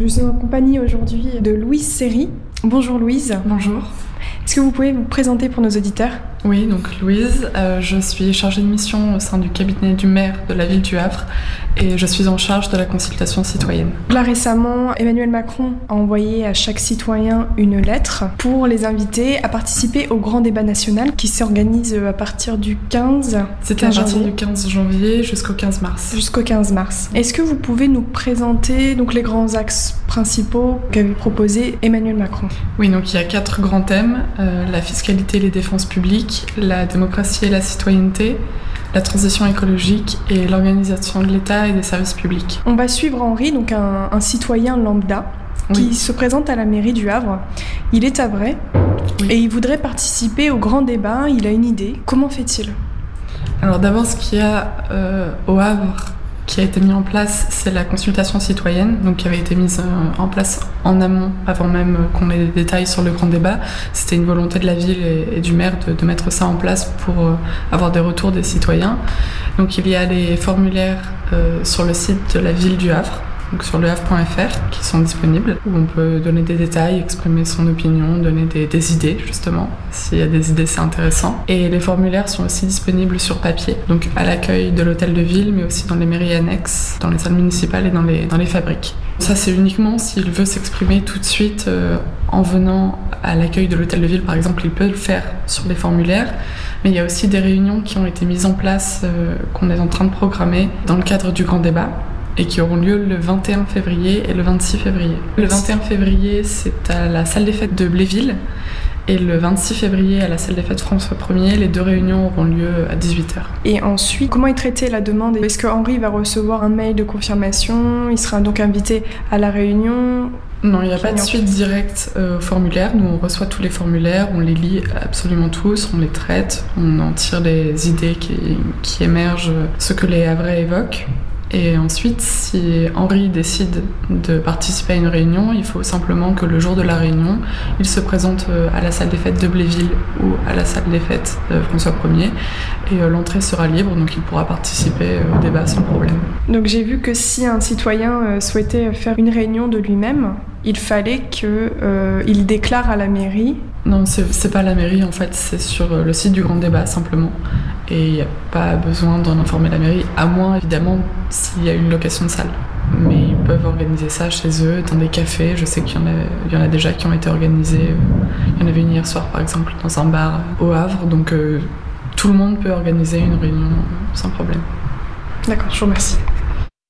Je suis en compagnie aujourd'hui de Louise Serry. Bonjour Louise. Bonjour. Est-ce que vous pouvez vous présenter pour nos auditeurs? Oui, donc Louise, euh, je suis chargée de mission au sein du cabinet du maire de la ville du Havre et je suis en charge de la consultation citoyenne. Là récemment, Emmanuel Macron a envoyé à chaque citoyen une lettre pour les inviter à participer au grand débat national qui s'organise à partir du 15 C'était à partir du 15 janvier jusqu'au 15 mars. Jusqu'au 15 mars. Est-ce que vous pouvez nous présenter donc les grands axes principaux qu'avait proposé Emmanuel Macron? Oui, donc il y a quatre grands thèmes la fiscalité et les défenses publiques, la démocratie et la citoyenneté, la transition écologique et l'organisation de l'État et des services publics. On va suivre Henri, donc un, citoyen lambda, qui se présente à la mairie du Havre. Il est à vrai et il voudrait participer au grand débat. Il a une idée. Comment fait-il? Alors d'abord, ce qu'il y a euh, au Havre qui a été mis en place, c'est la consultation citoyenne, donc qui avait été mise euh, en place en amont, avant même qu'on ait des détails sur le grand débat. C'était une volonté de la ville et, du maire de, mettre ça en place pour euh, avoir des retours des citoyens. Donc il y a les formulaires euh, sur le site de la ville du Havre donc sur lehavre.fr qui sont disponibles où on peut donner des détails, exprimer son opinion, donner des, idées justement. S'il y a des idées, c'est intéressant. Et les formulaires sont aussi disponibles sur papier, donc à l'accueil de l'hôtel de ville, mais aussi dans les mairies annexes, dans les salles municipales et dans les, dans les fabriques. Ça, c'est uniquement s'il veut s'exprimer tout de suite euh, en venant à l'accueil de l'hôtel de ville, par exemple, il peut le faire sur les formulaires. Mais il y a aussi des réunions qui ont été mises en place, euh, qu'on est en train de programmer dans le cadre du grand débat et qui auront lieu le 21 février et le 26 février. Le 21 février, c'est à la salle des fêtes de Bléville et le 26 février à la salle des fêtes François 1er. Les deux réunions auront lieu à 18h. Et ensuite, comment est traitée la demande? Est-ce que Henri va recevoir un mail de confirmation? Il sera donc invité à la réunion? Non, il n'y a pas de suite directe euh, au formulaire. Nous, on reçoit tous les formulaires, on les lit absolument tous, on les traite, on en tire les idées qui, qui émergent, ce que les Havrais évoquent. Et ensuite, si Henri décide de participer à une réunion, il faut simplement que le jour de la réunion, il se présente euh, à la salle des fêtes de Bléville ou à la salle des fêtes de François Ier. Et euh, l'entrée sera libre, donc il pourra participer euh, au débat sans problème. Donc j'ai vu que si un citoyen souhaitait faire une réunion de lui-même, il fallait qu'il déclare à la mairie. Non, c'est pas la mairie en fait, c'est sur le site du Grand Débat simplement et il n'y a pas besoin d'en informer la mairie, à moins évidemment s'il y a une location de salle. Mais ils peuvent organiser ça chez eux, dans des cafés. Je sais qu'il y, en a, déjà qui ont été organisés. Il y en avait une hier soir par exemple dans un bar au Havre. Donc euh, tout le monde peut organiser une réunion sans problème. D'accord, je vous remercie.